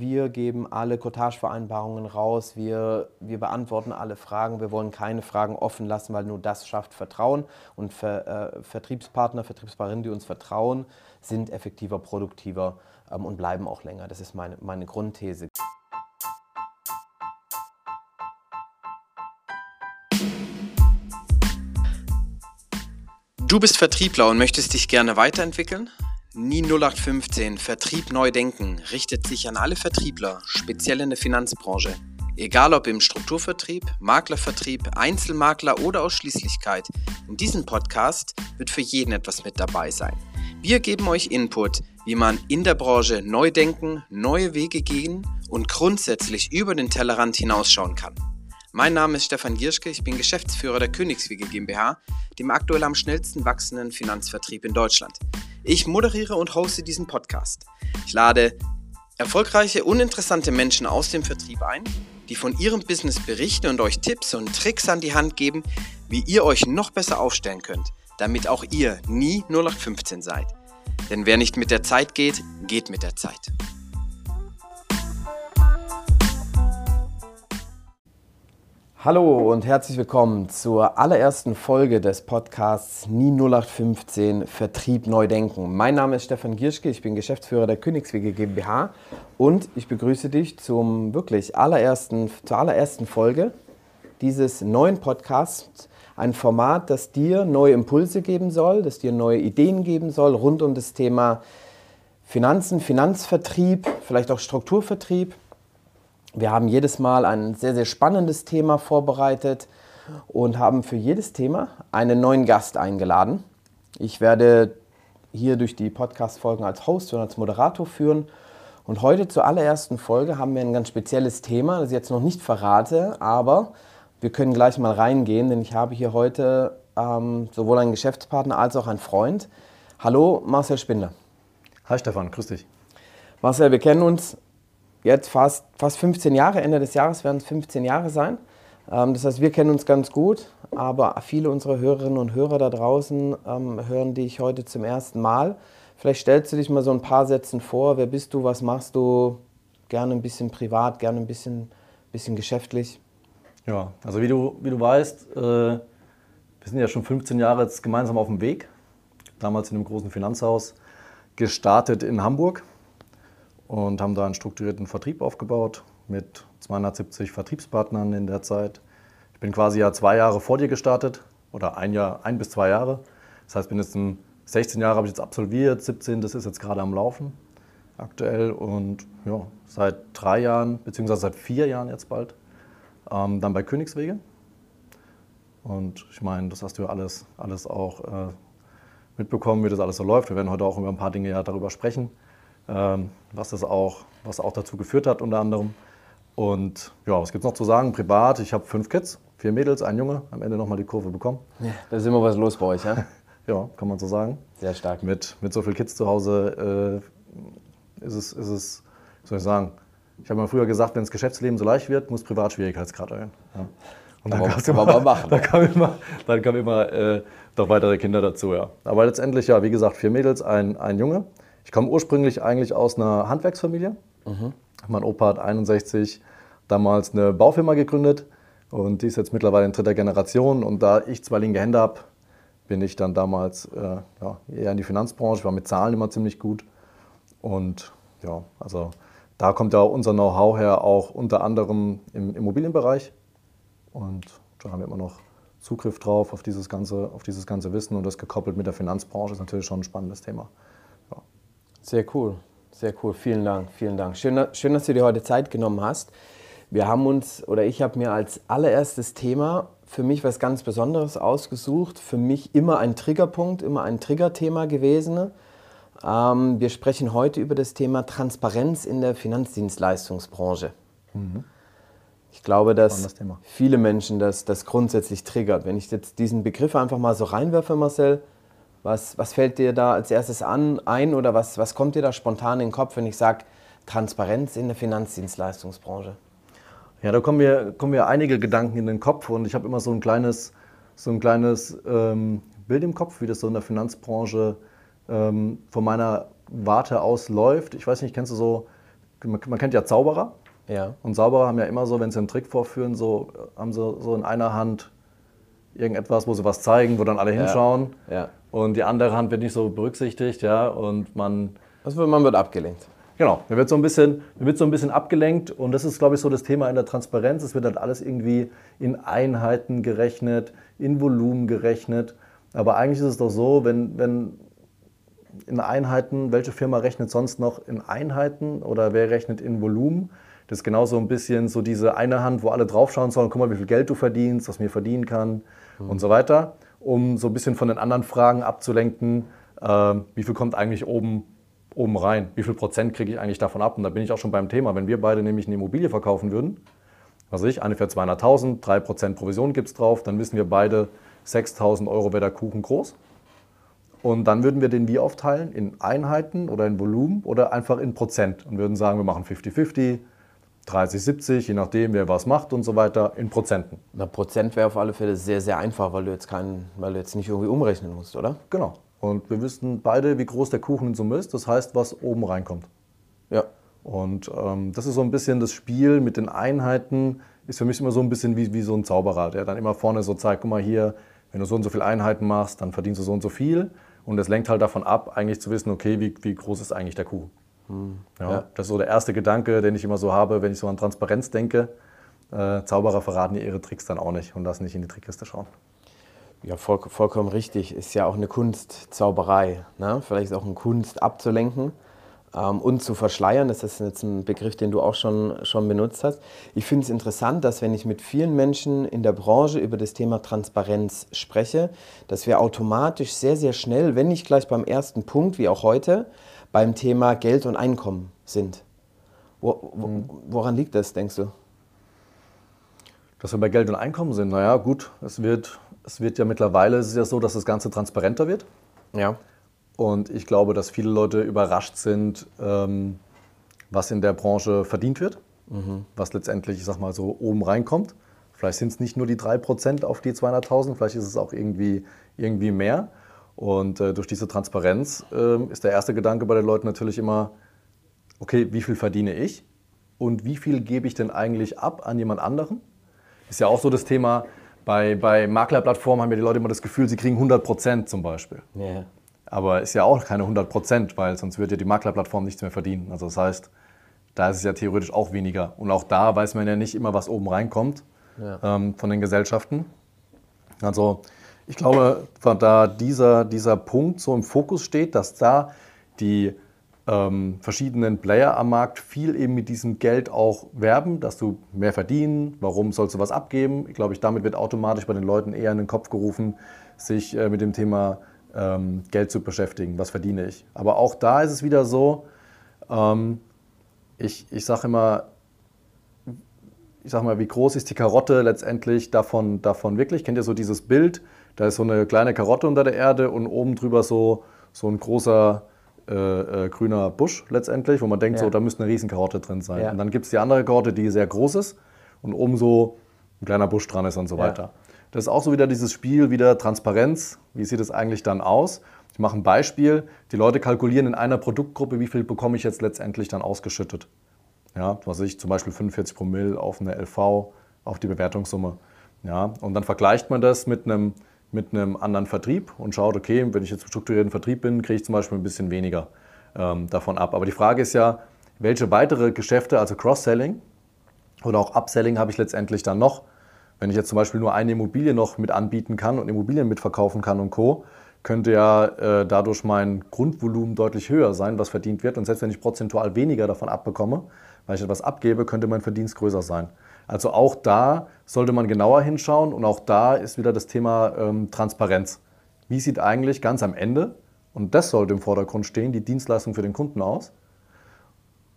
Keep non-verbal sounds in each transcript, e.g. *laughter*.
Wir geben alle Cottagevereinbarungen raus, wir, wir beantworten alle Fragen, wir wollen keine Fragen offen lassen, weil nur das schafft Vertrauen. Und Ver, äh, Vertriebspartner, Vertriebspartnerinnen, die uns vertrauen, sind effektiver, produktiver ähm, und bleiben auch länger. Das ist meine, meine Grundthese. Du bist Vertriebler und möchtest dich gerne weiterentwickeln? Nie 0815 Vertrieb neu denken richtet sich an alle Vertriebler, speziell in der Finanzbranche. Egal ob im Strukturvertrieb, Maklervertrieb, Einzelmakler oder Ausschließlichkeit, in diesem Podcast wird für jeden etwas mit dabei sein. Wir geben euch Input, wie man in der Branche neu denken, neue Wege gehen und grundsätzlich über den Tellerrand hinausschauen kann. Mein Name ist Stefan Gierschke, ich bin Geschäftsführer der Königswege GmbH, dem aktuell am schnellsten wachsenden Finanzvertrieb in Deutschland. Ich moderiere und hoste diesen Podcast. Ich lade erfolgreiche, uninteressante Menschen aus dem Vertrieb ein, die von ihrem Business berichten und euch Tipps und Tricks an die Hand geben, wie ihr euch noch besser aufstellen könnt, damit auch ihr nie 0815 seid. Denn wer nicht mit der Zeit geht, geht mit der Zeit. Hallo und herzlich willkommen zur allerersten Folge des Podcasts Nie 0815 Vertrieb neu denken. Mein Name ist Stefan Gierschke, ich bin Geschäftsführer der Königswege GmbH und ich begrüße dich zum wirklich allerersten, zur allerersten Folge dieses neuen Podcasts. Ein Format, das dir neue Impulse geben soll, das dir neue Ideen geben soll rund um das Thema Finanzen, Finanzvertrieb, vielleicht auch Strukturvertrieb wir haben jedes Mal ein sehr, sehr spannendes Thema vorbereitet und haben für jedes Thema einen neuen Gast eingeladen. Ich werde hier durch die Podcast-Folgen als Host und als Moderator führen. Und heute zur allerersten Folge haben wir ein ganz spezielles Thema, das ich jetzt noch nicht verrate, aber wir können gleich mal reingehen, denn ich habe hier heute ähm, sowohl einen Geschäftspartner als auch einen Freund. Hallo, Marcel Spindler. Hi Stefan, grüß dich. Marcel, wir kennen uns jetzt fast, fast 15 Jahre, Ende des Jahres werden es 15 Jahre sein. Ähm, das heißt, wir kennen uns ganz gut, aber viele unserer Hörerinnen und Hörer da draußen ähm, hören dich heute zum ersten Mal. Vielleicht stellst du dich mal so ein paar Sätzen vor. Wer bist du? Was machst du? Gerne ein bisschen privat, gerne ein bisschen, bisschen geschäftlich. Ja, also wie du, wie du weißt, äh, wir sind ja schon 15 Jahre jetzt gemeinsam auf dem Weg. Damals in einem großen Finanzhaus gestartet in Hamburg und haben da einen strukturierten Vertrieb aufgebaut mit 270 Vertriebspartnern in der Zeit. Ich bin quasi ja zwei Jahre vor dir gestartet oder ein Jahr, ein bis zwei Jahre. Das heißt, bin jetzt 16 Jahre habe ich jetzt absolviert, 17, das ist jetzt gerade am Laufen aktuell und ja, seit drei Jahren, beziehungsweise seit vier Jahren jetzt bald, ähm, dann bei Königswege. Und ich meine, das hast du ja alles, alles auch äh, mitbekommen, wie das alles so läuft. Wir werden heute auch über ein paar Dinge ja darüber sprechen. Ähm, was das auch, was auch dazu geführt hat unter anderem. Und ja, was gibt es noch zu sagen? Privat, ich habe fünf Kids, vier Mädels, ein Junge, am Ende nochmal die Kurve bekommen. Ja, da ist immer was los bei euch, ja? *laughs* ja, kann man so sagen. Sehr stark. Mit, mit so vielen Kids zu Hause äh, ist, es, ist es, soll ich sagen, ich habe mal früher gesagt, wenn das Geschäftsleben so leicht wird, muss Privatschwierigkeitsgrad erhöhen. Ja. Und dann, immer, machen, *laughs* dann kam immer, dann kam immer äh, noch weitere Kinder dazu, ja. Aber letztendlich, ja, wie gesagt, vier Mädels, ein, ein Junge. Ich komme ursprünglich eigentlich aus einer Handwerksfamilie. Mhm. Mein Opa hat 61 damals eine Baufirma gegründet und die ist jetzt mittlerweile in dritter Generation. Und da ich zwei linke Hände habe, bin ich dann damals äh, ja, eher in die Finanzbranche, war mit Zahlen immer ziemlich gut. Und ja, also da kommt ja unser Know-how her, auch unter anderem im Immobilienbereich. Und da haben wir immer noch Zugriff drauf auf dieses ganze, auf dieses ganze Wissen und das gekoppelt mit der Finanzbranche ist natürlich schon ein spannendes Thema. Sehr cool, sehr cool. Vielen Dank, vielen Dank. Schön, schön, dass du dir heute Zeit genommen hast. Wir haben uns, oder ich habe mir als allererstes Thema für mich was ganz Besonderes ausgesucht. Für mich immer ein Triggerpunkt, immer ein Triggerthema gewesen. Ähm, wir sprechen heute über das Thema Transparenz in der Finanzdienstleistungsbranche. Mhm. Ich glaube, dass viele Menschen das, das grundsätzlich triggert. Wenn ich jetzt diesen Begriff einfach mal so reinwerfe, Marcel, was, was fällt dir da als erstes an, ein oder was, was kommt dir da spontan in den Kopf, wenn ich sage Transparenz in der Finanzdienstleistungsbranche? Ja, da kommen mir, kommen mir einige Gedanken in den Kopf und ich habe immer so ein kleines, so ein kleines ähm, Bild im Kopf, wie das so in der Finanzbranche ähm, von meiner Warte aus läuft. Ich weiß nicht, kennst du so man kennt ja Zauberer. Ja. Und Zauberer haben ja immer so, wenn sie einen Trick vorführen, so haben sie so in einer Hand irgendetwas, wo sie was zeigen, wo dann alle hinschauen. Ja. Und die andere Hand wird nicht so berücksichtigt, ja. Und man. Also man wird abgelenkt. Genau, man wird so ein bisschen, man wird so ein bisschen abgelenkt und das ist, glaube ich, so das Thema in der Transparenz. Es wird halt alles irgendwie in Einheiten gerechnet, in Volumen gerechnet. Aber eigentlich ist es doch so, wenn, wenn in Einheiten, welche Firma rechnet sonst noch in Einheiten oder wer rechnet in Volumen? Das ist genauso ein bisschen so diese eine Hand, wo alle draufschauen sollen, guck mal, wie viel Geld du verdienst, was mir verdienen kann mhm. und so weiter, um so ein bisschen von den anderen Fragen abzulenken, äh, wie viel kommt eigentlich oben oben rein. Wie viel Prozent kriege ich eigentlich davon ab? Und da bin ich auch schon beim Thema. Wenn wir beide nämlich eine Immobilie verkaufen würden, was ich, eine für 200.000, 3% Provision gibt es drauf, dann wissen wir beide, 6.000 Euro wäre der Kuchen groß. Und dann würden wir den wie aufteilen? In Einheiten oder in Volumen oder einfach in Prozent und würden sagen, wir machen 50-50, 30-70, je nachdem, wer was macht und so weiter, in Prozenten. Na, Prozent wäre auf alle Fälle sehr, sehr einfach, weil du jetzt keinen, weil du jetzt nicht irgendwie umrechnen musst, oder? Genau. Und wir wissen beide, wie groß der Kuchen in Summe ist. Das heißt, was oben reinkommt. Ja. Und ähm, das ist so ein bisschen das Spiel mit den Einheiten, ist für mich immer so ein bisschen wie, wie so ein Zauberer, der dann immer vorne so zeigt, guck mal hier, wenn du so und so viele Einheiten machst, dann verdienst du so und so viel. Und das lenkt halt davon ab, eigentlich zu wissen, okay, wie, wie groß ist eigentlich der Kuchen. Ja, ja. Das ist so der erste Gedanke, den ich immer so habe, wenn ich so an Transparenz denke. Äh, Zauberer verraten ihre Tricks dann auch nicht und lassen nicht in die Trickkiste schauen. Ja, voll, vollkommen richtig. Ist ja auch eine Kunstzauberei. Ne? Vielleicht ist auch eine Kunst abzulenken ähm, und zu verschleiern. Das ist jetzt ein Begriff, den du auch schon, schon benutzt hast. Ich finde es interessant, dass wenn ich mit vielen Menschen in der Branche über das Thema Transparenz spreche, dass wir automatisch sehr, sehr schnell, wenn nicht gleich beim ersten Punkt, wie auch heute, beim Thema Geld und Einkommen sind. Wo, wo, mhm. woran liegt das, denkst du? Dass wir bei Geld und Einkommen sind, naja, gut, es wird es wird ja mittlerweile, es ist ja so, dass das Ganze transparenter wird. Ja. Und ich glaube, dass viele Leute überrascht sind, ähm, was in der Branche verdient wird, mhm. was letztendlich, ich sag mal so, oben reinkommt. Vielleicht sind es nicht nur die 3% auf die 200.000, vielleicht ist es auch irgendwie, irgendwie mehr. Und äh, durch diese Transparenz äh, ist der erste Gedanke bei den Leuten natürlich immer, okay, wie viel verdiene ich und wie viel gebe ich denn eigentlich ab an jemand anderen? Ist ja auch so das Thema, bei, bei Maklerplattformen haben ja die Leute immer das Gefühl, sie kriegen 100 Prozent zum Beispiel. Yeah. Aber ist ja auch keine 100 Prozent, weil sonst würde ja die Maklerplattform nichts mehr verdienen. Also das heißt, da ist es ja theoretisch auch weniger. Und auch da weiß man ja nicht immer, was oben reinkommt ja. ähm, von den Gesellschaften. Also ich glaube, da dieser, dieser Punkt so im Fokus steht, dass da die ähm, verschiedenen Player am Markt viel eben mit diesem Geld auch werben, dass du mehr verdienen, warum sollst du was abgeben? Ich glaube, damit wird automatisch bei den Leuten eher in den Kopf gerufen, sich äh, mit dem Thema ähm, Geld zu beschäftigen, was verdiene ich. Aber auch da ist es wieder so, ähm, ich, ich sage immer, ich sag mal, wie groß ist die Karotte letztendlich davon, davon wirklich? Kennt ihr so dieses Bild? Da ist so eine kleine Karotte unter der Erde und oben drüber so, so ein großer äh, äh, grüner Busch letztendlich, wo man denkt, ja. so, da müsste eine Riesenkarotte drin sein. Ja. Und dann gibt es die andere Karotte, die sehr groß ist und oben so ein kleiner Busch dran ist und so weiter. Das ist auch so wieder dieses Spiel, wieder Transparenz. Wie sieht es eigentlich dann aus? Ich mache ein Beispiel. Die Leute kalkulieren in einer Produktgruppe, wie viel bekomme ich jetzt letztendlich dann ausgeschüttet. Ja, was ich zum Beispiel 45 Promille auf eine LV, auf die Bewertungssumme. Ja, und dann vergleicht man das mit einem mit einem anderen Vertrieb und schaut, okay, wenn ich jetzt strukturierten Vertrieb bin, kriege ich zum Beispiel ein bisschen weniger ähm, davon ab. Aber die Frage ist ja, welche weitere Geschäfte, also Cross-Selling oder auch Upselling habe ich letztendlich dann noch? Wenn ich jetzt zum Beispiel nur eine Immobilie noch mit anbieten kann und Immobilien mitverkaufen kann und Co., könnte ja äh, dadurch mein Grundvolumen deutlich höher sein, was verdient wird. Und selbst wenn ich prozentual weniger davon abbekomme, weil ich etwas abgebe, könnte mein Verdienst größer sein. Also auch da sollte man genauer hinschauen und auch da ist wieder das Thema ähm, Transparenz. Wie sieht eigentlich ganz am Ende, und das sollte im Vordergrund stehen, die Dienstleistung für den Kunden aus?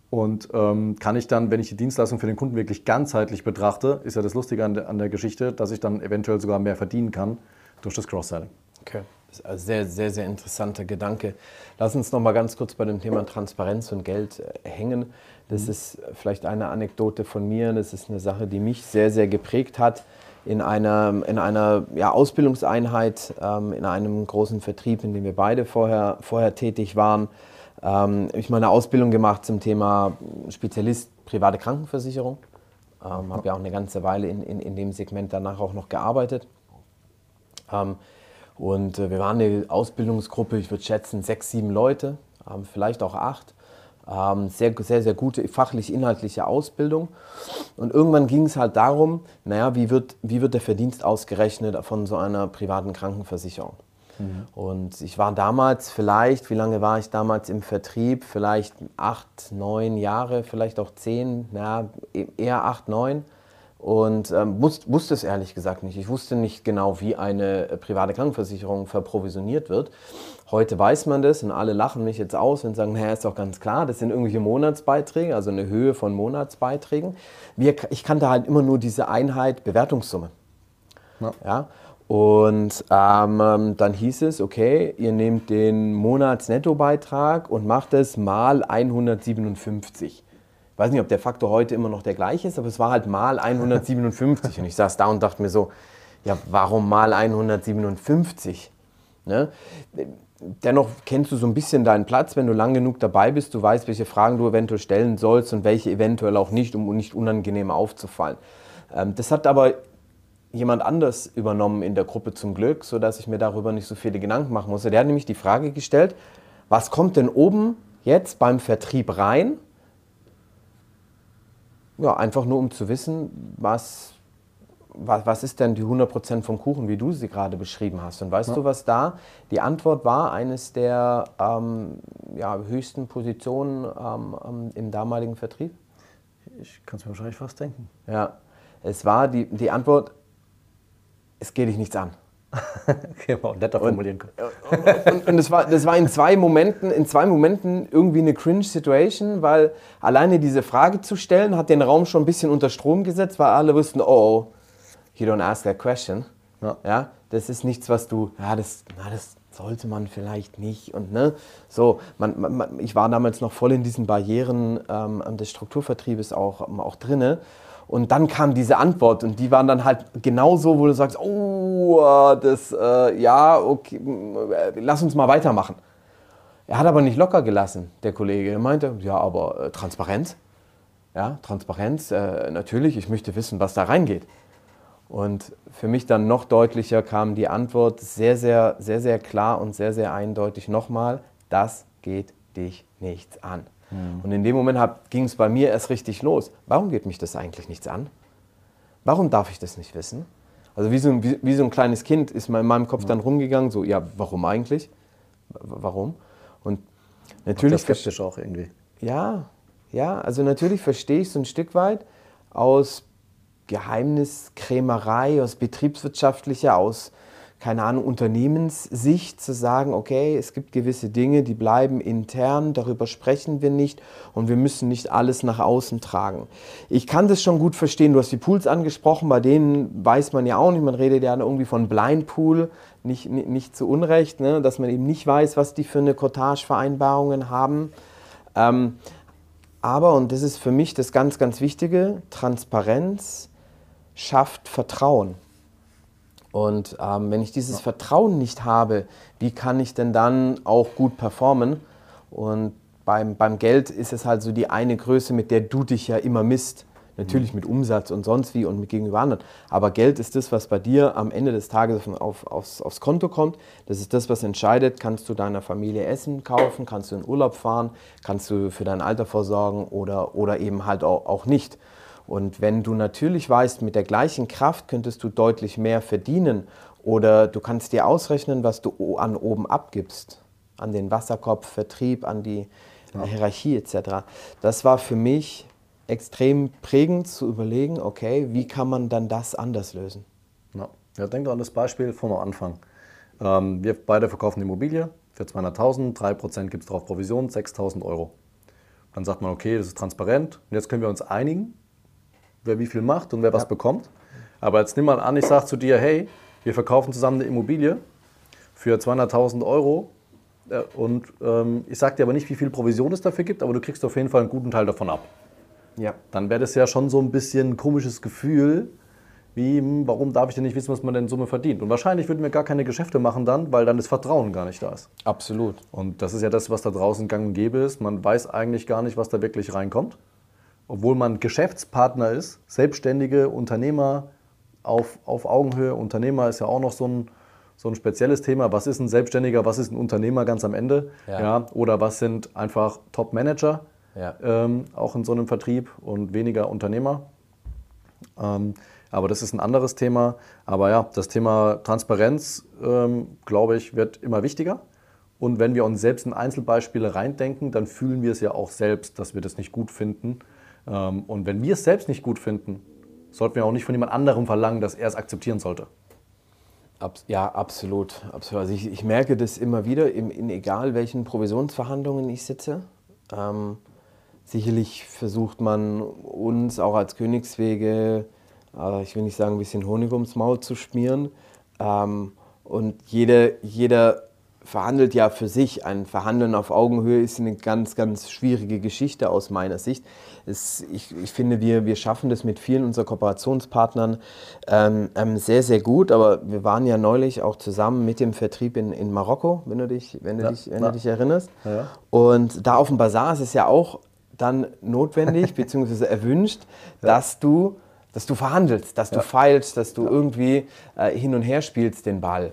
Und ähm, kann ich dann, wenn ich die Dienstleistung für den Kunden wirklich ganzheitlich betrachte, ist ja das Lustige an der, an der Geschichte, dass ich dann eventuell sogar mehr verdienen kann durch das Cross-Selling. Okay. Das ist ein sehr, sehr, sehr interessanter Gedanke. Lass uns noch mal ganz kurz bei dem Thema Transparenz und Geld äh, hängen. Das mhm. ist vielleicht eine Anekdote von mir. Das ist eine Sache, die mich sehr, sehr geprägt hat. In einer, in einer ja, Ausbildungseinheit, ähm, in einem großen Vertrieb, in dem wir beide vorher, vorher tätig waren, Ähm, ich meine Ausbildung gemacht zum Thema Spezialist private Krankenversicherung. Ähm, habe ja auch eine ganze Weile in, in, in dem Segment danach auch noch gearbeitet. Ähm, und äh, wir waren eine Ausbildungsgruppe, ich würde schätzen, sechs, sieben Leute, ähm, vielleicht auch acht. Ähm, sehr, sehr, sehr gute fachlich-inhaltliche Ausbildung. Und irgendwann ging es halt darum, naja, wie wird, wie wird der Verdienst ausgerechnet von so einer privaten Krankenversicherung? Mhm. Und ich war damals vielleicht, wie lange war ich damals im Vertrieb? Vielleicht acht, neun Jahre, vielleicht auch zehn, na, eher acht, neun. Und ähm, wusste, wusste es ehrlich gesagt nicht. Ich wusste nicht genau, wie eine äh, private Krankenversicherung verprovisioniert wird. Heute weiß man das und alle lachen mich jetzt aus und sagen, naja, ist doch ganz klar, das sind irgendwelche Monatsbeiträge, also eine Höhe von Monatsbeiträgen. Wir, ich kannte halt immer nur diese Einheit Bewertungssumme. Ja. ja? Und ähm, ähm, dann hieß es, okay, ihr nehmt den Monatsnettobeitrag und macht es mal 157. Ich weiß nicht, ob der Faktor heute immer noch der gleiche ist, aber es war halt mal 157. *laughs* und ich saß da und dachte mir so, ja, warum mal 157? Ne? Dennoch kennst du so ein bisschen deinen Platz, wenn du lang genug dabei bist. Du weißt, welche Fragen du eventuell stellen sollst und welche eventuell auch nicht, um nicht unangenehm aufzufallen. Ähm, das hat aber jemand anders übernommen in der Gruppe zum Glück, sodass ich mir darüber nicht so viele Gedanken machen musste. Der hat nämlich die Frage gestellt, was kommt denn oben jetzt beim Vertrieb rein? Ja, einfach nur um zu wissen, was, was, was ist denn die 100% vom Kuchen, wie du sie gerade beschrieben hast. Und weißt ja. du, was da die Antwort war? Eines der ähm, ja, höchsten Positionen ähm, ähm im damaligen Vertrieb? Ich kann es mir wahrscheinlich fast denken. Ja, es war die, die Antwort, es geht dich nichts an. *laughs* okay, wow, netter formulieren können. Und, und, und das, war, das war in zwei Momenten, in zwei Momenten irgendwie eine Cringe-Situation, weil alleine diese Frage zu stellen, hat den Raum schon ein bisschen unter Strom gesetzt, weil alle wussten, oh, oh you don't ask that question. Ja. ja das ist nichts, was du, ja, das, na, das sollte man vielleicht nicht. Und ne, so, man, man, ich war damals noch voll in diesen Barrieren ähm, des Strukturvertriebes auch, auch drinne. Und dann kam diese Antwort und die waren dann halt genauso, wo du sagst, oh, das, äh, ja, okay, äh, lass uns mal weitermachen. Er hat aber nicht locker gelassen, der Kollege. Er meinte, ja, aber äh, Transparenz, ja, Transparenz, äh, natürlich, ich möchte wissen, was da reingeht. Und für mich dann noch deutlicher kam die Antwort sehr, sehr, sehr, sehr klar und sehr, sehr eindeutig nochmal, das geht dich nichts an. Mhm. Und in dem Moment ging es bei mir erst richtig los. Warum geht mich das eigentlich nichts an? Warum darf ich das nicht wissen? Also wie so ein, wie, wie so ein kleines Kind ist in meinem Kopf ja. dann rumgegangen, so, ja, warum eigentlich? Warum? Und natürlich... skeptisch auch irgendwie. Ja, ja, also natürlich verstehe ich so ein Stück weit aus Geheimniskrämerei, aus betriebswirtschaftlicher, aus keine Ahnung, Unternehmenssicht zu sagen, okay, es gibt gewisse Dinge, die bleiben intern, darüber sprechen wir nicht und wir müssen nicht alles nach außen tragen. Ich kann das schon gut verstehen, du hast die Pools angesprochen, bei denen weiß man ja auch nicht, man redet ja irgendwie von Blind Pool, nicht, nicht, nicht zu Unrecht, ne, dass man eben nicht weiß, was die für eine Cottage-Vereinbarungen haben. Ähm, aber, und das ist für mich das ganz, ganz Wichtige, Transparenz schafft Vertrauen. Und ähm, wenn ich dieses ja. Vertrauen nicht habe, wie kann ich denn dann auch gut performen? Und beim, beim Geld ist es halt so die eine Größe, mit der du dich ja immer misst. Natürlich mhm. mit Umsatz und sonst wie und mit gegenüber anderen. Aber Geld ist das, was bei dir am Ende des Tages auf, aufs, aufs Konto kommt. Das ist das, was entscheidet, kannst du deiner Familie Essen kaufen, kannst du in Urlaub fahren, kannst du für dein Alter vorsorgen oder, oder eben halt auch, auch nicht. Und wenn du natürlich weißt, mit der gleichen Kraft könntest du deutlich mehr verdienen oder du kannst dir ausrechnen, was du an oben abgibst, an den Wasserkopf, Vertrieb, an die ja. Hierarchie etc. Das war für mich extrem prägend zu überlegen, okay, wie kann man dann das anders lösen? Ja, ja denk an das Beispiel vom Anfang. Ähm, wir beide verkaufen Immobilie für 200.000, 3% gibt es darauf Provision, 6.000 Euro. Dann sagt man, okay, das ist transparent und jetzt können wir uns einigen, wer wie viel macht und wer ja. was bekommt. Aber jetzt nimm mal an, ich sage zu dir, hey, wir verkaufen zusammen eine Immobilie für 200.000 Euro äh, und ähm, ich sage dir aber nicht, wie viel Provision es dafür gibt, aber du kriegst auf jeden Fall einen guten Teil davon ab. Ja. Dann wäre das ja schon so ein bisschen ein komisches Gefühl, wie, hm, warum darf ich denn nicht wissen, was man denn in Summe verdient? Und wahrscheinlich würden wir gar keine Geschäfte machen dann, weil dann das Vertrauen gar nicht da ist. Absolut. Und das ist ja das, was da draußen gang und gäbe ist. Man weiß eigentlich gar nicht, was da wirklich reinkommt. Obwohl man Geschäftspartner ist, selbstständige Unternehmer auf, auf Augenhöhe. Unternehmer ist ja auch noch so ein, so ein spezielles Thema. Was ist ein Selbstständiger, was ist ein Unternehmer ganz am Ende? Ja. Ja, oder was sind einfach Top-Manager, Ja. ähm, auch in so einem Vertrieb und weniger Unternehmer? Ähm, aber das ist ein anderes Thema. Aber ja, das Thema Transparenz, ähm, glaube ich, wird immer wichtiger. Und wenn wir uns selbst in Einzelbeispiele reindenken, dann fühlen wir es ja auch selbst, dass wir das nicht gut finden. Ähm, und wenn wir es selbst nicht gut finden, sollten wir auch nicht von jemand anderem verlangen, dass er es akzeptieren sollte. Ja, absolut. absolut. Also ich, ich merke das immer wieder, in, in egal welchen Provisionsverhandlungen ich sitze. Ähm, sicherlich versucht man uns auch als Königswege, äh, ich will nicht sagen, ein bisschen Honig ums Maul zu schmieren. Ähm, und jeder, jeder verhandelt ja für sich. Ein Verhandeln auf Augenhöhe ist eine ganz, ganz schwierige Geschichte aus meiner Sicht. Es, ich, ich finde, wir, wir schaffen das mit vielen unserer Kooperationspartnern ähm, ähm, sehr, sehr gut. Aber wir waren ja neulich auch zusammen mit dem Vertrieb in, in Marokko, wenn du dich, wenn du Ja, dich, wenn ja. du dich erinnerst. Ja. Und da auf dem Bazar ist es ja auch dann notwendig *laughs* bzw. erwünscht, dass du dass du verhandelst, dass du feilst, dass du irgendwie äh, hin und her spielst den Ball.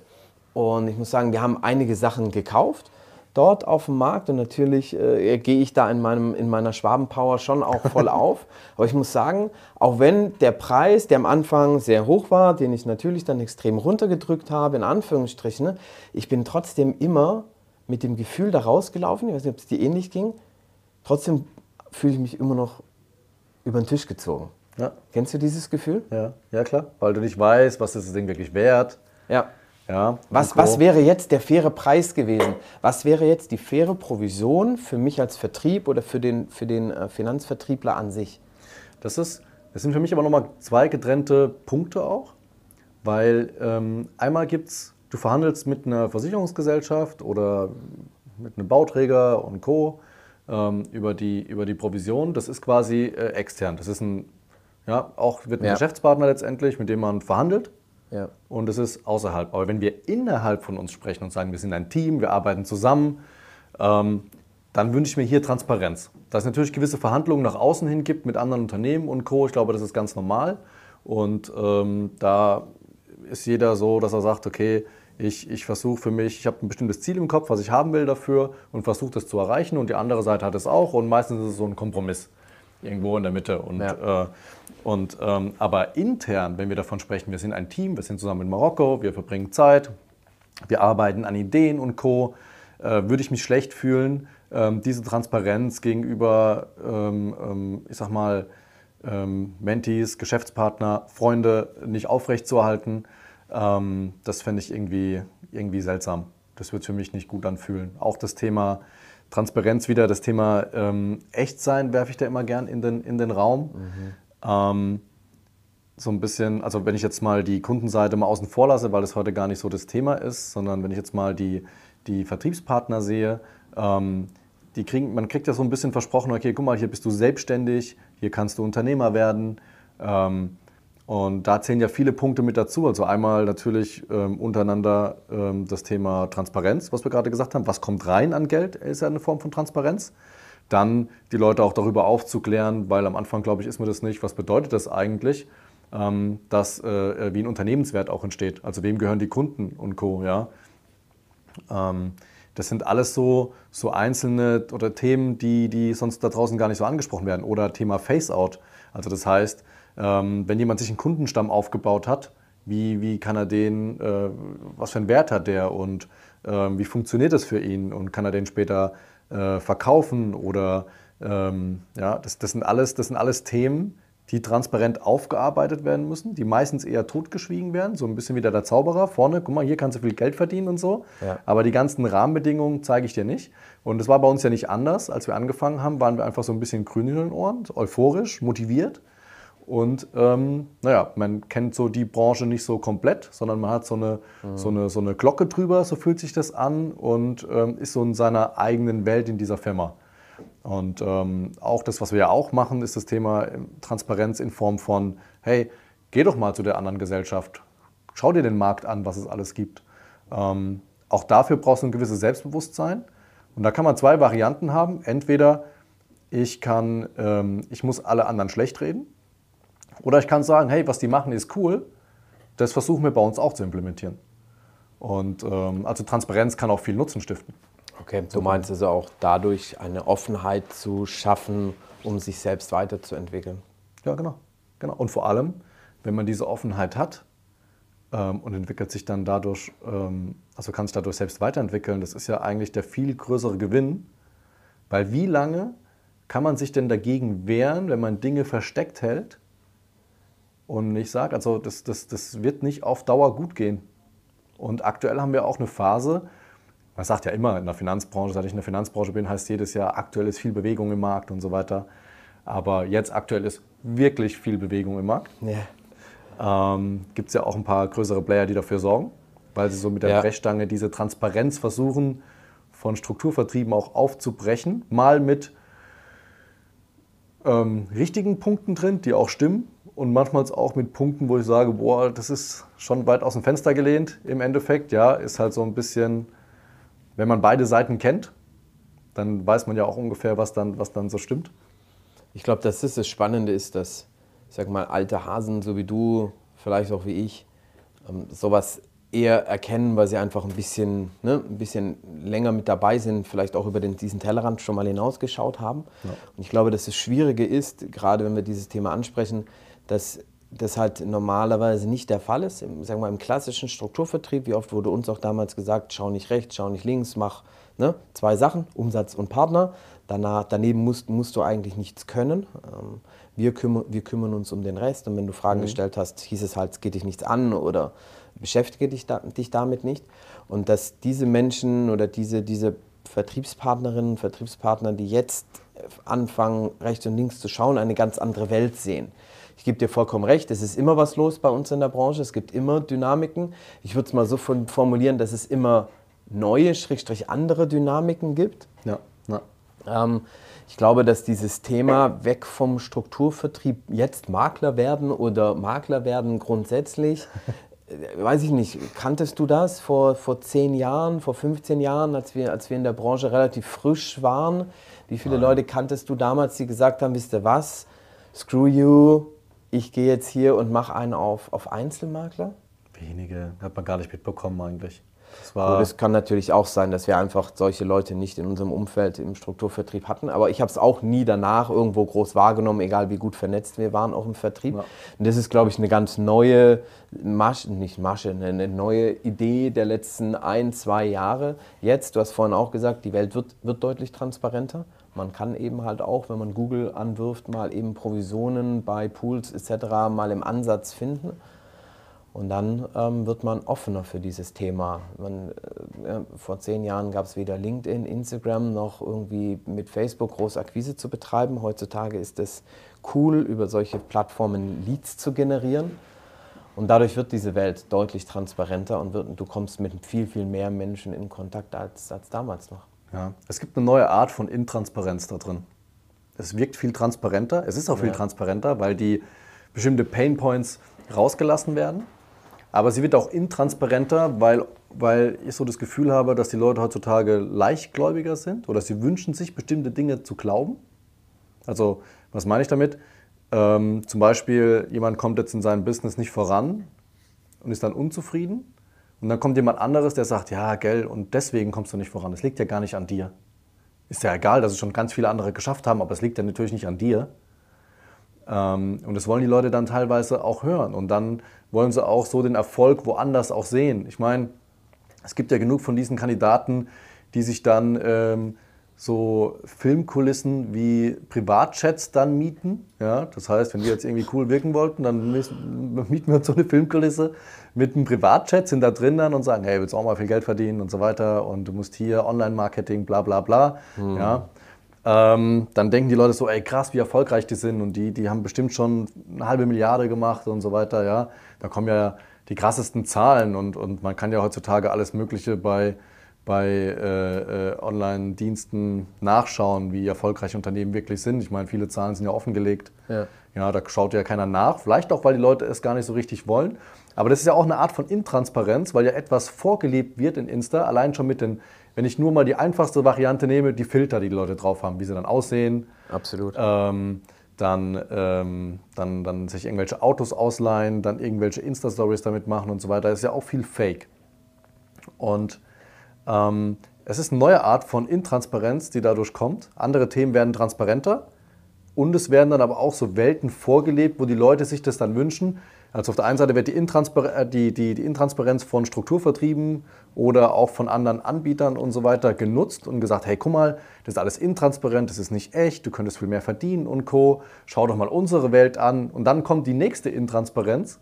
Und ich muss sagen, wir haben einige Sachen gekauft dort auf dem Markt und natürlich äh, gehe ich da in, meinem, in meiner Schwabenpower schon auch voll *laughs* auf. Aber ich muss sagen, auch wenn der Preis, der am Anfang sehr hoch war, den ich natürlich dann extrem runtergedrückt habe, in Anführungsstrichen, ne, ich bin trotzdem immer mit dem Gefühl da rausgelaufen, ich weiß nicht, ob es dir ähnlich ging, trotzdem fühle ich mich immer noch über den Tisch gezogen. Ja, Kennst du dieses Gefühl? ja, ja klar. Weil du nicht weißt, was ist das Ding wirklich wert. Ja. Ja, Was, was wäre jetzt der faire Preis gewesen? Was wäre jetzt die faire Provision für mich als Vertrieb oder für den, für den äh, Finanzvertriebler an sich? Das, ist, das sind für mich aber nochmal zwei getrennte Punkte auch. Weil ähm, einmal gibt es, du verhandelst mit einer Versicherungsgesellschaft oder mit einem Bauträger und Co. Ähm, über, die, über die Provision. Das ist quasi äh, extern. Das ist ein, ja, auch wird ein Ja. Geschäftspartner letztendlich, mit dem man verhandelt. Ja. Und es ist außerhalb. Aber wenn wir innerhalb von uns sprechen und sagen, wir sind ein Team, wir arbeiten zusammen, ähm, dann wünsche ich mir hier Transparenz. Dass es natürlich gewisse Verhandlungen nach außen hin gibt mit anderen Unternehmen und Co. Ich glaube, das ist ganz normal. Und ähm, da ist jeder so, dass er sagt, okay, ich, ich versuche für mich, ich habe ein bestimmtes Ziel im Kopf, was ich haben will dafür und versuche das zu erreichen. Und die andere Seite hat es auch. Und meistens ist es so ein Kompromiss irgendwo in der Mitte. Und, Ja. äh, und, ähm, aber intern, wenn wir davon sprechen, wir sind ein Team, wir sind zusammen in Marokko, wir verbringen Zeit, wir arbeiten an Ideen und Co., äh, würde ich mich schlecht fühlen, ähm, diese Transparenz gegenüber, ähm, ähm, ich sag mal, ähm, Mentees, Geschäftspartner, Freunde nicht aufrechtzuerhalten. Ähm, das fände ich irgendwie, irgendwie seltsam. Das wird für mich nicht gut anfühlen. Auch das Thema Transparenz wieder, das Thema ähm, Echtsein werfe ich da immer gern in den, in den Raum. Ähm, so ein bisschen, also wenn ich jetzt mal die Kundenseite mal außen vor lasse, weil das heute gar nicht so das Thema ist, sondern wenn ich jetzt mal die, die Vertriebspartner sehe, ähm, die kriegen, man kriegt ja so ein bisschen versprochen, okay, guck mal, hier bist du selbstständig, hier kannst du Unternehmer werden. Ähm, und da zählen ja viele Punkte mit dazu. Also einmal natürlich ähm, untereinander ähm, das Thema Transparenz, was wir gerade gesagt haben. Was kommt rein an Geld, ist ja eine Form von Transparenz. Dann die Leute auch darüber aufzuklären, weil am Anfang, glaube ich, ist mir das nicht. Was bedeutet das eigentlich, ähm, dass äh, wie ein Unternehmenswert auch entsteht? Also wem gehören die Kunden und Co. Ja? Ähm, das sind alles so, so einzelne oder Themen, die, die sonst da draußen gar nicht so angesprochen werden. Oder Thema Face-out. Also das heißt, ähm, wenn jemand sich einen Kundenstamm aufgebaut hat, wie, wie kann er den, äh, was für einen Wert hat der und ähm, wie funktioniert das für ihn und kann er den später äh, verkaufen oder ähm, ja, das, das, sind alles, das sind alles Themen, die transparent aufgearbeitet werden müssen, die meistens eher totgeschwiegen werden, so ein bisschen wie der, Zauberer. Vorne, guck mal, hier kannst du viel Geld verdienen und so. Ja. Aber die ganzen Rahmenbedingungen zeige ich dir nicht. Und das war bei uns ja nicht anders. Als wir angefangen haben, waren wir einfach so ein bisschen grün in den Ohren, euphorisch, motiviert. Und ähm, naja, man kennt so die Branche nicht so komplett, sondern man hat so eine, so eine, so eine Glocke drüber, so fühlt sich das an und ähm, ist so in seiner eigenen Welt in dieser Firma. Und ähm, auch das, was wir ja auch machen, ist das Thema ähm, Transparenz in Form von, hey, geh doch mal zu der anderen Gesellschaft. Schau dir den Markt an, was es alles gibt. Ähm, auch dafür brauchst du ein gewisses Selbstbewusstsein. Und da kann man zwei Varianten haben. Entweder ich, kann, ähm, ich muss alle anderen schlecht reden. Oder ich kann sagen, hey, was die machen, ist cool. Das versuchen wir bei uns auch zu implementieren. Und ähm, also Transparenz kann auch viel Nutzen stiften. Okay, du meinst also auch dadurch eine Offenheit zu schaffen, um sich selbst weiterzuentwickeln. Ja, genau. genau. Und vor allem, wenn man diese Offenheit hat ähm, und entwickelt sich dann dadurch, ähm, also kann sich dadurch selbst weiterentwickeln, das ist ja eigentlich der viel größere Gewinn. Weil wie lange kann man sich denn dagegen wehren, wenn man Dinge versteckt hält und ich sage, also das, das, das wird nicht auf Dauer gut gehen. Und aktuell haben wir auch eine Phase, man sagt ja immer in der Finanzbranche, seit ich in der Finanzbranche bin, heißt jedes Jahr, aktuell ist viel Bewegung im Markt und so weiter. Aber jetzt aktuell ist wirklich viel Bewegung im Markt. Ja. Ähm, Gibt es ja auch ein paar größere Player, die dafür sorgen, weil sie so mit der ja. Brechstange diese Transparenz versuchen, von Strukturvertrieben auch aufzubrechen. Mal mit ähm, richtigen Punkten drin, die auch stimmen. Und manchmal auch mit Punkten, wo ich sage, boah, das ist schon weit aus dem Fenster gelehnt im Endeffekt. Ja, ist halt so ein bisschen wenn man beide Seiten kennt, dann weiß man ja auch ungefähr, was dann, was dann so stimmt. Ich glaube, dass das das Spannende ist, dass, ich sag mal, alte Hasen, so wie du, vielleicht auch wie ich, ähm, sowas eher erkennen, weil sie einfach ein bisschen, ne, ein bisschen länger mit dabei sind, vielleicht auch über den, diesen Tellerrand schon mal hinausgeschaut haben. Ja. Und ich glaube, dass das Schwierige ist, gerade wenn wir dieses Thema ansprechen, dass das halt normalerweise nicht der Fall ist. Im, sagen wir, im klassischen Strukturvertrieb, wie oft wurde uns auch damals gesagt, schau nicht rechts, schau nicht links, mach ne, zwei Sachen, Umsatz und Partner. Danach, daneben musst, musst du eigentlich nichts können. Ähm, wir, kümmern, wir kümmern uns um den Rest. Und wenn du Fragen mhm. gestellt hast, hieß es halt, es geht dich nichts an oder beschäftige dich, da, dich damit nicht. Und dass diese Menschen oder diese, diese Vertriebspartnerinnen und Vertriebspartner, die jetzt anfangen, rechts und links zu schauen, eine ganz andere Welt sehen ich gebe dir vollkommen recht, es ist immer was los bei uns in der Branche, es gibt immer Dynamiken. Ich würde es mal so formulieren, dass es immer neue, schrägstrich andere Dynamiken gibt. Ja. ja. Ähm, ich glaube, dass dieses Thema weg vom Strukturvertrieb jetzt Makler werden oder Makler werden grundsätzlich, äh, weiß ich nicht, kanntest du das vor, vor 10 Jahren, vor 15 Jahren, als wir, als wir in der Branche relativ frisch waren? Wie viele. Leute kanntest du damals, die gesagt haben, wisst ihr was, screw you, ich gehe jetzt hier und mache einen auf, auf Einzelmakler? Wenige, hat man gar nicht mitbekommen eigentlich. Das, war Gut, es kann natürlich auch sein, dass wir einfach solche Leute nicht in unserem Umfeld im Strukturvertrieb hatten. Aber ich habe es auch nie danach irgendwo groß wahrgenommen, egal wie gut vernetzt wir waren, auch im Vertrieb. Ja. Und das ist, glaube ich, eine ganz neue Masche, nicht Masche, eine neue Idee der letzten ein, zwei Jahre. Jetzt, du hast vorhin auch gesagt, die Welt wird, wird deutlich transparenter. Man kann eben halt auch, wenn man Google anwirft, mal eben Provisionen bei Pools etc. mal im Ansatz finden. Und dann ähm, wird man offener für dieses Thema. Man, äh, vor zehn Jahren gab es weder LinkedIn, Instagram noch irgendwie mit Facebook groß Akquise zu betreiben. Heutzutage ist es cool, über solche Plattformen Leads zu generieren. Und dadurch wird diese Welt deutlich transparenter und wird, du kommst mit viel, viel mehr Menschen in Kontakt als, als damals noch. Ja. Es gibt eine neue Art von Intransparenz da drin. Es wirkt viel transparenter, es ist auch viel ja. transparenter, weil die bestimmte Painpoints rausgelassen werden. Aber sie wird auch intransparenter, weil, weil ich so das Gefühl habe, dass die Leute heutzutage leichtgläubiger sind oder sie wünschen sich bestimmte Dinge zu glauben. Also, was meine ich damit? Ähm, zum Beispiel, jemand kommt jetzt in seinem Business nicht voran und ist dann unzufrieden und dann kommt jemand anderes, der sagt, ja, gell, und deswegen kommst du nicht voran. Es liegt ja gar nicht an dir. Ist ja egal, dass es schon ganz viele andere geschafft haben, aber es liegt ja natürlich nicht an dir. Ähm, und das wollen die Leute dann teilweise auch hören. Und dann wollen sie auch so den Erfolg woanders auch sehen. Ich meine, es gibt ja genug von diesen Kandidaten, die sich dann ähm, so Filmkulissen wie Privatchats dann mieten. Ja, das heißt, wenn wir jetzt irgendwie cool wirken wollten, dann mieten wir uns so eine Filmkulisse mit einem Privatchat, sind da drin dann und sagen, hey, willst du auch mal viel Geld verdienen und so weiter und du musst hier Online-Marketing, bla bla bla. Mhm. Ja, ähm, dann denken die Leute so, ey krass, wie erfolgreich die sind und die, die haben bestimmt schon eine halbe Milliarde gemacht und so weiter. Ja, da kommen ja die krassesten Zahlen und, und man kann ja heutzutage alles Mögliche bei bei äh, äh, Online-Diensten nachschauen, wie erfolgreich Unternehmen wirklich sind. Ich meine, viele Zahlen sind ja offengelegt. Ja. ja, da schaut ja keiner nach. Vielleicht auch, weil die Leute es gar nicht so richtig wollen. Aber das ist ja auch eine Art von Intransparenz, weil ja etwas vorgelebt wird in Insta, allein schon mit den, wenn ich nur mal die einfachste Variante nehme, die Filter, die die Leute drauf haben, wie sie dann aussehen. Absolut. Ähm, dann, ähm, dann, dann sich irgendwelche Autos ausleihen, dann irgendwelche Insta-Stories damit machen und so weiter. Das ist ja auch viel Fake. Und ähm, es ist eine neue Art von Intransparenz, die dadurch kommt. Andere Themen werden transparenter und es werden dann aber auch so Welten vorgelebt, wo die Leute sich das dann wünschen. Also auf der einen Seite wird die, Intransparenz, äh, die, die, die Intransparenz von Strukturvertrieben oder auch von anderen Anbietern und so weiter genutzt und gesagt, hey, guck mal, das ist alles intransparent, das ist nicht echt, du könntest viel mehr verdienen und Co. Schau doch mal unsere Welt an. Und dann kommt die nächste Intransparenz,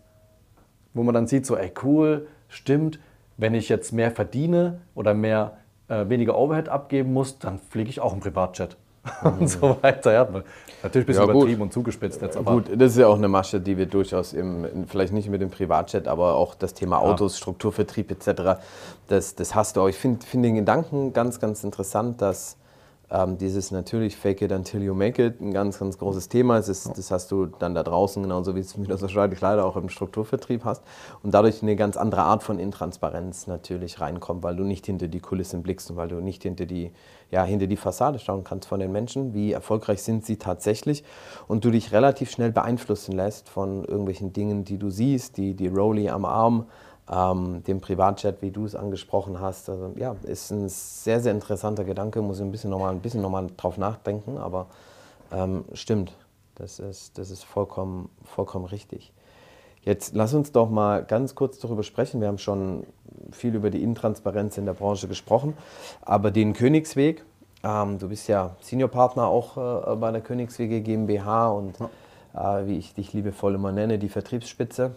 wo man dann sieht, so, ey, cool, stimmt, wenn ich jetzt mehr verdiene oder mehr, äh, weniger Overhead abgeben muss, dann fliege ich auch im Privatjet. *laughs* und so weiter. Ja, natürlich ein bisschen ja, übertrieben und zugespitzt jetzt. Aber gut, das ist ja auch eine Masche, die wir durchaus im, vielleicht nicht mit dem Privatjet, aber auch das Thema Autos, ja. Strukturvertrieb etc., das, das hast du auch. Ich finde find den Gedanken ganz, ganz interessant, dass ähm, dieses natürlich Fake it until you make it ein ganz, ganz großes Thema ist. Das, hast du dann da draußen, genauso wie es das wahrscheinlich leider auch im Strukturvertrieb hast. Und dadurch eine ganz andere Art von Intransparenz natürlich reinkommt, weil du nicht hinter die Kulissen blickst und weil du nicht hinter die, ja, hinter die Fassade schauen kannst von den Menschen, wie erfolgreich sind sie tatsächlich und du dich relativ schnell beeinflussen lässt von irgendwelchen Dingen, die du siehst, die, die Rolli am Arm, ähm, dem Privatchat, wie du es angesprochen hast. Also, ja, ist ein sehr, sehr interessanter Gedanke, muss ich ein bisschen nochmal ein bisschen noch mal drauf nachdenken, aber ähm, stimmt, das ist, das ist vollkommen, vollkommen richtig. Jetzt lass uns doch mal ganz kurz darüber sprechen. Wir haben schon viel über die Intransparenz in der Branche gesprochen, aber den Königsweg, ähm, du bist ja Seniorpartner auch äh, bei der Königswege GmbH und ja. Äh, wie ich dich liebevoll immer nenne, die Vertriebsspitze.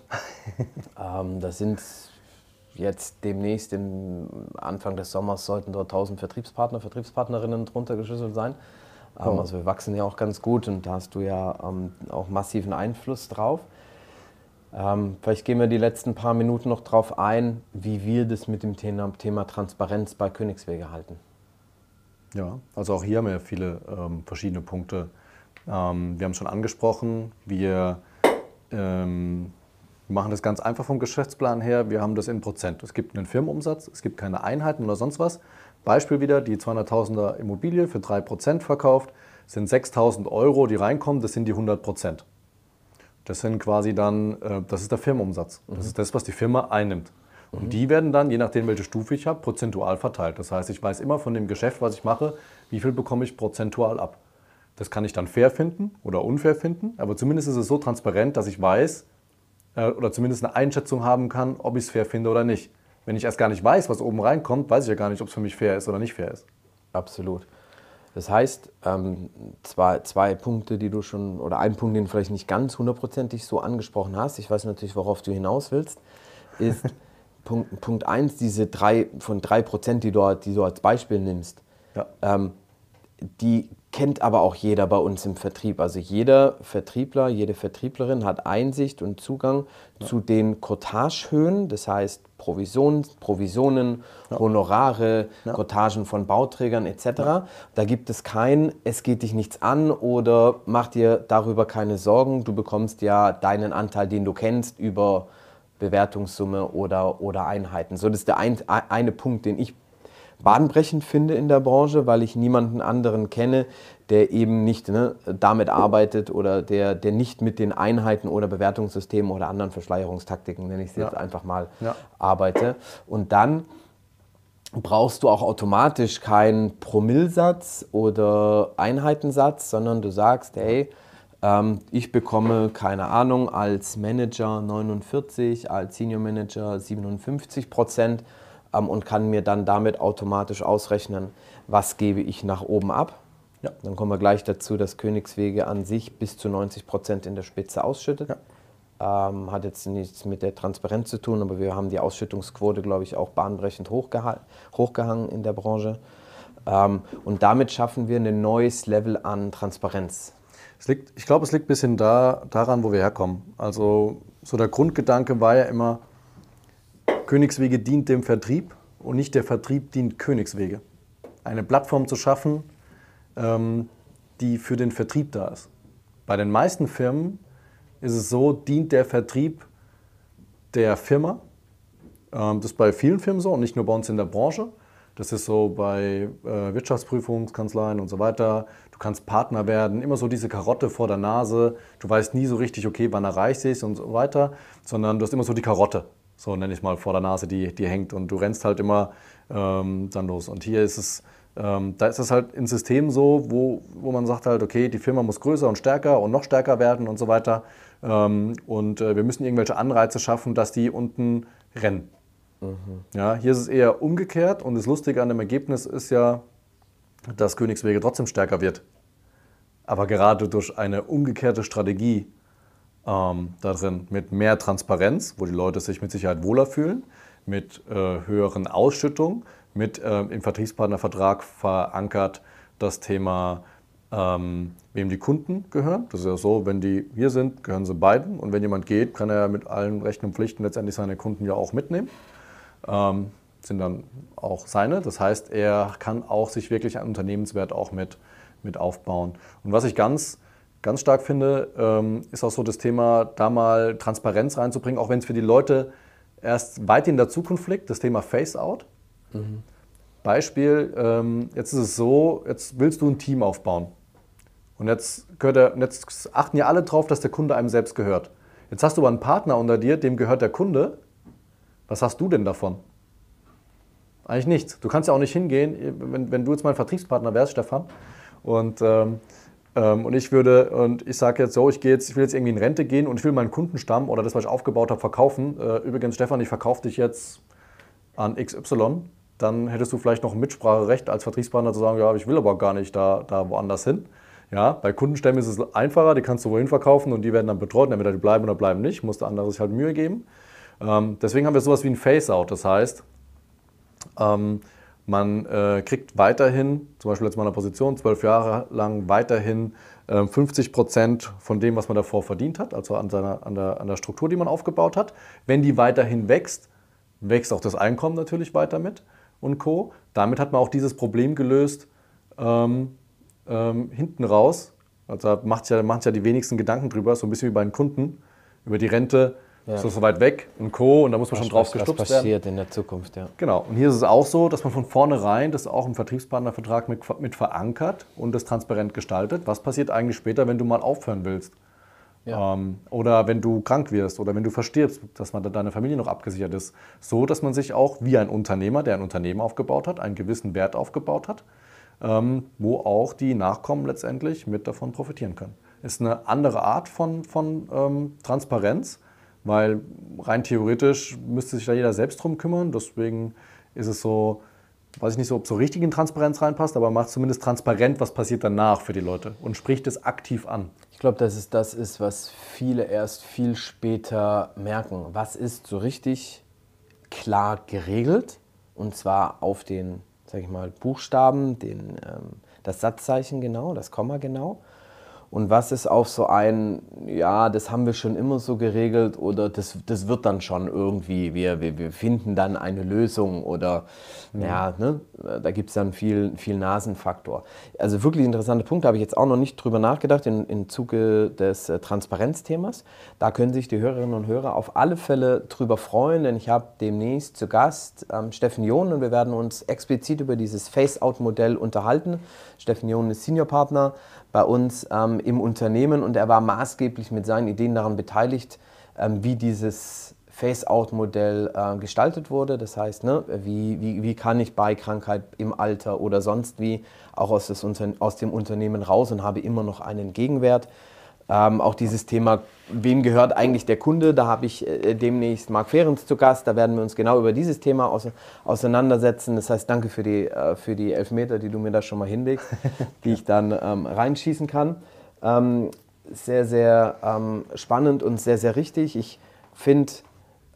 *laughs* ähm, das sind jetzt demnächst, im Anfang des Sommers, sollten dort 1000 Vertriebspartner, Vertriebspartnerinnen drunter geschlüsselt sein. Ähm, oh. Also wir wachsen ja auch ganz gut und da hast du ja ähm, auch massiven Einfluss drauf. Ähm, vielleicht gehen wir die letzten paar Minuten noch darauf ein, wie wir das mit dem Thema, Thema Transparenz bei Königswege halten. Ja, also auch hier haben wir viele ähm, verschiedene Punkte. Ähm, wir haben es schon angesprochen, wir ähm, machen das ganz einfach vom Geschäftsplan her. Wir haben das in Prozent. Es gibt einen Firmenumsatz, es gibt keine Einheiten oder sonst was. Beispiel wieder, die 200.000er Immobilie für 3% verkauft, sind 6.000 Euro, die reinkommen, das sind die 100 Prozent. Das sind quasi dann, äh, das ist der Firmenumsatz. Das mhm. ist das, was die Firma einnimmt. Und mhm. die werden dann, je nachdem, welche Stufe ich habe, prozentual verteilt. Das heißt, ich weiß immer von dem Geschäft, was ich mache, wie viel bekomme ich prozentual ab. Das kann ich dann fair finden oder unfair finden, aber zumindest ist es so transparent, dass ich weiß, äh, oder zumindest eine Einschätzung haben kann, ob ich es fair finde oder nicht. Wenn ich erst gar nicht weiß, was oben reinkommt, weiß ich ja gar nicht, ob es für mich fair ist oder nicht fair ist. Absolut. Das heißt, ähm, zwei, zwei Punkte, die du schon, oder ein Punkt, den du vielleicht nicht ganz hundertprozentig so angesprochen hast, ich weiß natürlich, worauf du hinaus willst, ist *laughs* Punkt, Punkt eins, diese drei, von drei Prozent, die du, die du als Beispiel nimmst, ja. ähm, die kennt aber auch jeder bei uns im Vertrieb. Also jeder Vertriebler, jede Vertrieblerin hat Einsicht und Zugang ja. zu den Cotagehöhen, das heißt Provisionen, Provisionen ja. Honorare, ja. Cottagen von Bauträgern etc. Da gibt es kein, es geht dich nichts an oder mach dir darüber keine Sorgen, du bekommst ja deinen Anteil, den du kennst, über Bewertungssumme oder, oder Einheiten. So, das ist der ein, eine Punkt, den ich bahnbrechend finde in der Branche, weil ich niemanden anderen kenne, der eben nicht ne, damit arbeitet oder der, der nicht mit den Einheiten oder Bewertungssystemen oder anderen Verschleierungstaktiken, nenne ich es jetzt einfach mal, ja. arbeite. Und dann brauchst du auch automatisch keinen Promillsatz oder Einheitensatz, sondern du sagst, hey, ähm, ich bekomme, keine Ahnung, als Manager 49, als Senior Manager 57 Prozent ähm, und kann mir dann damit automatisch ausrechnen, was gebe ich nach oben ab. Ja. Dann kommen wir gleich dazu, dass Königswege an sich bis zu 90 Prozent in der Spitze ausschüttet. Ja. Ähm, hat jetzt nichts mit der Transparenz zu tun, aber wir haben die Ausschüttungsquote, glaube ich, auch bahnbrechend hochgehangen in der Branche. Ähm, und damit schaffen wir ein neues Level an Transparenz. Liegt, ich glaube, es liegt ein bisschen da, daran, wo wir herkommen. Also so der Grundgedanke war ja immer, Königswege dient dem Vertrieb und nicht der Vertrieb dient Königswege. Eine Plattform zu schaffen, ähm, die für den Vertrieb da ist. Bei den meisten Firmen ist es so, dient der Vertrieb der Firma. Ähm, das ist bei vielen Firmen so und nicht nur bei uns in der Branche. Das ist so bei äh, Wirtschaftsprüfungskanzleien und so weiter. Du kannst Partner werden, immer so diese Karotte vor der Nase. Du weißt nie so richtig, okay, wann erreichst du es und so weiter, sondern du hast immer so die Karotte, so nenne ich mal, vor der Nase, die, die hängt und du rennst halt immer ähm, dann los. Und hier ist es, ähm, da ist es halt in Systemen so, wo, wo man sagt halt, okay, die Firma muss größer und stärker und noch stärker werden und so weiter. Ähm, und äh, wir müssen irgendwelche Anreize schaffen, dass die unten rennen. Mhm. Ja, hier ist es eher umgekehrt und das Lustige an dem Ergebnis ist ja, dass Königswege trotzdem stärker wird. Aber gerade durch eine umgekehrte Strategie ähm, da drin mit mehr Transparenz, wo die Leute sich mit Sicherheit wohler fühlen, mit äh, höheren Ausschüttungen, mit äh, im Vertriebspartnervertrag verankert das Thema, ähm, wem die Kunden gehören. Das ist ja so, wenn die hier sind, gehören sie beiden. Und wenn jemand geht, kann er mit allen Rechten und Pflichten letztendlich seine Kunden ja auch mitnehmen ähm, sind dann auch seine. Das heißt, er kann auch sich wirklich einen Unternehmenswert auch mit, mit aufbauen. Und was ich ganz, ganz stark finde, ähm, ist auch so das Thema, da mal Transparenz reinzubringen, auch wenn es für die Leute erst weit in der Zukunft liegt, das Thema Face-Out. Mhm. Beispiel, ähm, jetzt ist es so, jetzt willst du ein Team aufbauen. Und jetzt, gehört er, jetzt achten ja alle drauf, dass der Kunde einem selbst gehört. Jetzt hast du aber einen Partner unter dir, dem gehört der Kunde was hast du denn davon? Eigentlich nichts. Du kannst ja auch nicht hingehen, wenn, wenn du jetzt mein Vertriebspartner wärst, Stefan, und, ähm, und ich würde, und ich sage jetzt so, ich, jetzt, ich will jetzt irgendwie in Rente gehen und ich will meinen Kundenstamm oder das, was ich aufgebaut habe, verkaufen. Äh, übrigens, Stefan, ich verkaufe dich jetzt an XY, dann hättest du vielleicht noch ein Mitspracherecht als Vertriebspartner zu sagen, ja, ich will aber gar nicht da, da woanders hin. Ja, bei Kundenstämmen ist es einfacher, die kannst du wohin verkaufen und die werden dann betreut, entweder die bleiben oder bleiben nicht, musst du andere sich halt Mühe geben. Ähm, deswegen haben wir sowas wie ein Face-Out. Das heißt, ähm, man äh, kriegt weiterhin, zum Beispiel jetzt mal eine Position, zwölf Jahre lang weiterhin äh, 50 Prozent von dem, was man davor verdient hat, also an, seiner, an, der, an der Struktur, die man aufgebaut hat. Wenn die weiterhin wächst, wächst auch das Einkommen natürlich weiter mit und Co. Damit hat man auch dieses Problem gelöst ähm, ähm, hinten raus. Also macht ja, macht ja die wenigsten Gedanken drüber, so ein bisschen wie bei den Kunden, über die Rente ja. so, so weit weg und Co. Und da muss man was, schon drauf was, gestupst was passiert werden. in der Zukunft, ja. Genau. Und hier ist es auch so, dass man von vornherein das auch im Vertriebspartnervertrag mit, mit verankert und das transparent gestaltet. Was passiert eigentlich später, wenn du mal aufhören willst? Ja. Ähm, oder wenn du krank wirst oder wenn du verstirbst, dass man deine Familie noch abgesichert ist. So, dass man sich auch wie ein Unternehmer, der ein Unternehmen aufgebaut hat, einen gewissen Wert aufgebaut hat, ähm, wo auch die Nachkommen letztendlich mit davon profitieren können. Ist eine andere Art von, von ähm, Transparenz, weil rein theoretisch müsste sich da jeder selbst drum kümmern. Deswegen ist es so, weiß ich nicht so, ob so richtig in Transparenz reinpasst, aber macht zumindest transparent, was passiert danach für die Leute und spricht es aktiv an. Ich glaube, dass es das ist, was viele erst viel später merken. Was ist so richtig klar geregelt? Und zwar auf den, sag ich mal, Buchstaben, den, ähm, das Satzzeichen genau, das Komma genau und was ist auch so ein, ja, das haben wir schon immer so geregelt oder das, das wird dann schon irgendwie, wir, wir, wir finden dann eine Lösung oder mhm. ja, ne, da gibt es dann viel, viel Nasenfaktor. Also wirklich interessanter Punkt, da habe ich jetzt auch noch nicht drüber nachgedacht im, im Zuge des äh, Transparenzthemas. Da können sich die Hörerinnen und Hörer auf alle Fälle drüber freuen, denn ich habe demnächst zu Gast ähm, Steffen John und wir werden uns explizit über dieses Face-Out-Modell unterhalten. Steffen John ist Seniorpartner bei uns ähm, im Unternehmen und er war maßgeblich mit seinen Ideen daran beteiligt, ähm, wie dieses Face-Out-Modell äh, gestaltet wurde. Das heißt, ne, wie, wie, wie kann ich bei Krankheit im Alter oder sonst wie auch aus, das aus dem Unternehmen raus und habe immer noch einen Gegenwert. Ähm, auch dieses Thema, wem gehört eigentlich der Kunde? Da habe ich äh, demnächst Marc Fehrens zu Gast. Da werden wir uns genau über dieses Thema aus, auseinandersetzen. Das heißt, danke für die, äh, für die Elfmeter, die du mir da schon mal hinlegst, *laughs* die ich dann ähm, reinschießen kann. Ähm, sehr, sehr ähm, spannend und sehr, sehr richtig. Ich finde,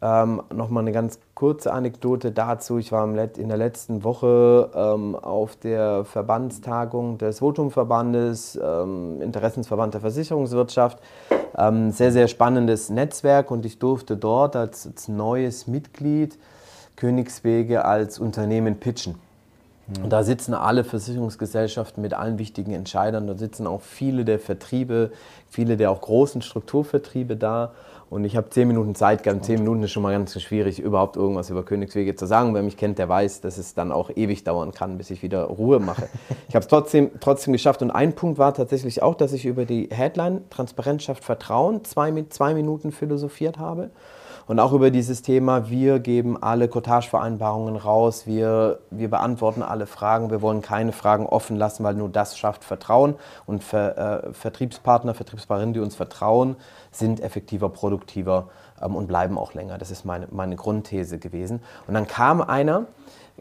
ähm, Nochmal eine ganz kurze Anekdote dazu. Ich war in der letzten Woche ähm, auf der Verbandstagung des Votumverbandes, ähm, Interessensverband der Versicherungswirtschaft. Ähm, sehr, sehr spannendes Netzwerk und ich durfte dort als, als neues Mitglied Königswege als Unternehmen pitchen. Und da sitzen alle Versicherungsgesellschaften mit allen wichtigen Entscheidern. Da sitzen auch viele der Vertriebe, viele der auch großen Strukturvertriebe da. Und ich habe zehn Minuten Zeit gehabt. Zehn Minuten ist schon mal ganz schwierig, überhaupt irgendwas über Königswege zu sagen. Wer mich kennt, der weiß, dass es dann auch ewig dauern kann, bis ich wieder Ruhe mache. *laughs* Ich habe es trotzdem, trotzdem geschafft. Und ein Punkt war tatsächlich auch, dass ich über die Headline Transparenz schafft Vertrauen zwei, zwei Minuten philosophiert habe. Und auch über dieses Thema, wir geben alle Cottage-Vereinbarungen raus, wir, wir beantworten alle Fragen, wir wollen keine Fragen offen lassen, weil nur das schafft Vertrauen. Und Ver, äh, Vertriebspartner, Vertriebspartnerinnen, die uns vertrauen, sind effektiver, produktiver ähm, und bleiben auch länger. Das ist meine, meine Grundthese gewesen. Und dann kam einer,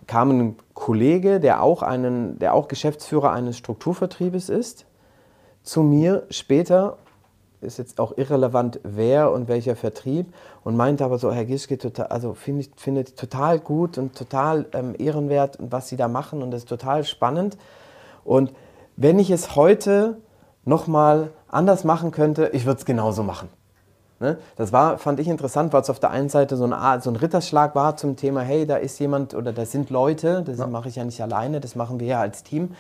kam ein Kollege, der auch, einen, der auch Geschäftsführer eines Strukturvertriebes ist, zu mir später ist jetzt auch irrelevant, wer und welcher Vertrieb und meinte aber so, Herr Gischke, total, also finde ich, find ich total gut und total ähm, ehrenwert was Sie da machen und das ist total spannend. Und wenn ich es heute nochmal anders machen könnte, ich würde es genauso machen. Ne? Das war, fand ich interessant, weil es auf der einen Seite so ein, so ein Ritterschlag war zum Thema, hey, da ist jemand oder da sind Leute, das ja. mache ich ja nicht alleine, das machen wir ja als Team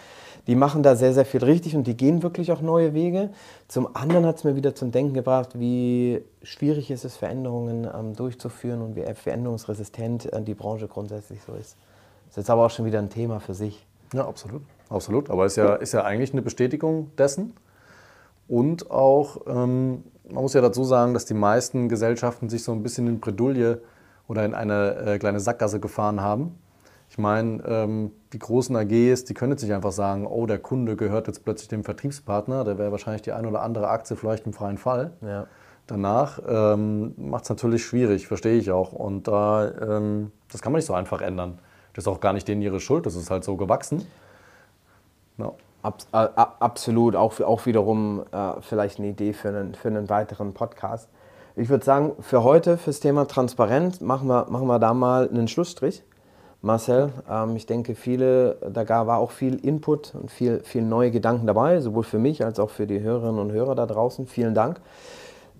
die machen da sehr, sehr viel richtig und die gehen wirklich auch neue Wege. Zum anderen hat es mir wieder zum Denken gebracht, wie schwierig ist es, Veränderungen ähm, durchzuführen und wie veränderungsresistent äh, die Branche grundsätzlich so ist. Das ist jetzt aber auch schon wieder ein Thema für sich. Ja, absolut. Absolut. Aber es ist ja, ist ja eigentlich eine Bestätigung dessen. Und auch, ähm, man muss ja dazu sagen, dass die meisten Gesellschaften sich so ein bisschen in Bredouille oder in eine äh, kleine Sackgasse gefahren haben ich meine, ähm, die großen AGs, die können jetzt nicht einfach sagen, oh, der Kunde gehört jetzt plötzlich dem Vertriebspartner, da wäre wahrscheinlich die ein oder andere Aktie vielleicht im freien Fall. Ja. Danach ähm, macht es natürlich schwierig, verstehe ich auch. Und da, ähm, das kann man nicht so einfach ändern. Das ist auch gar nicht denen ihre Schuld, das ist halt so gewachsen. Ja. Abs äh, absolut, auch, auch wiederum äh, vielleicht eine Idee für einen, für einen weiteren Podcast. Ich würde sagen, für heute, fürs Thema Transparenz, machen wir, machen wir da mal einen Schlussstrich. Marcel. Ähm, ich denke, viele, da war auch viel Input und viel, viel neue Gedanken dabei, sowohl für mich als auch für die Hörerinnen und Hörer da draußen. Vielen Dank.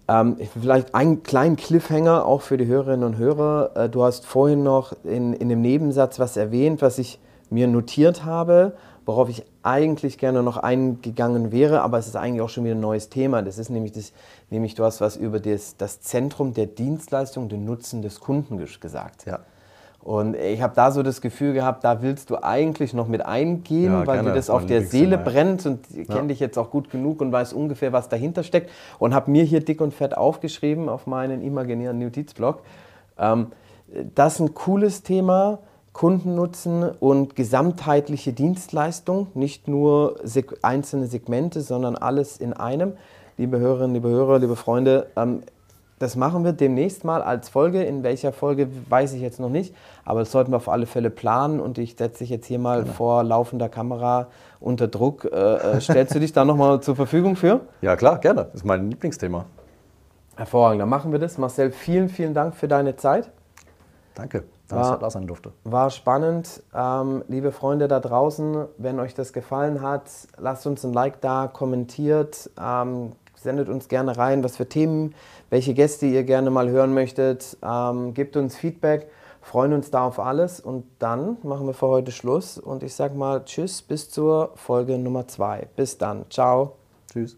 Ähm, vielleicht einen kleinen Cliffhanger auch für die Hörerinnen und Hörer. Äh, du hast vorhin noch in, in dem Nebensatz was erwähnt, was ich mir notiert habe, worauf ich eigentlich gerne noch eingegangen wäre, aber es ist eigentlich auch schon wieder ein neues Thema. Das ist nämlich, das, nämlich du hast was über das, das Zentrum der Dienstleistung, den Nutzen des Kunden gesagt. Ja. Und ich habe da so das Gefühl gehabt, da willst du eigentlich noch mit eingehen, ja, weil dir das auf der Seele brennt und ich kenne ja. dich jetzt auch gut genug und weiß ungefähr, was dahinter steckt und habe mir hier dick und fett aufgeschrieben auf meinen imaginären Notizblock. Ähm, das ist ein cooles Thema, Kundennutzen und gesamtheitliche Dienstleistung, nicht nur einzelne Segmente, sondern alles in einem. Liebe Hörerinnen, liebe Hörer, liebe Freunde, ähm, das machen wir demnächst mal als Folge. In welcher Folge weiß ich jetzt noch nicht. Aber das sollten wir auf alle Fälle planen. Und ich setze dich jetzt hier mal genau. vor laufender Kamera unter Druck. Äh, äh, stellst du dich da nochmal zur Verfügung für? *laughs* Ja, klar, gerne. Das ist mein Lieblingsthema. Hervorragend, dann machen wir das. Marcel, vielen, vielen Dank für deine Zeit. Danke, dass ich da sein durfte. War spannend. Ähm, liebe Freunde da draußen, wenn euch das gefallen hat, lasst uns ein Like da, kommentiert, ähm, sendet uns gerne rein, was für Themen welche Gäste ihr gerne mal hören möchtet. Ähm, gebt uns Feedback, freuen uns da auf alles und dann machen wir für heute Schluss und ich sage mal Tschüss bis zur Folge Nummer 2. Bis dann. Ciao. Tschüss.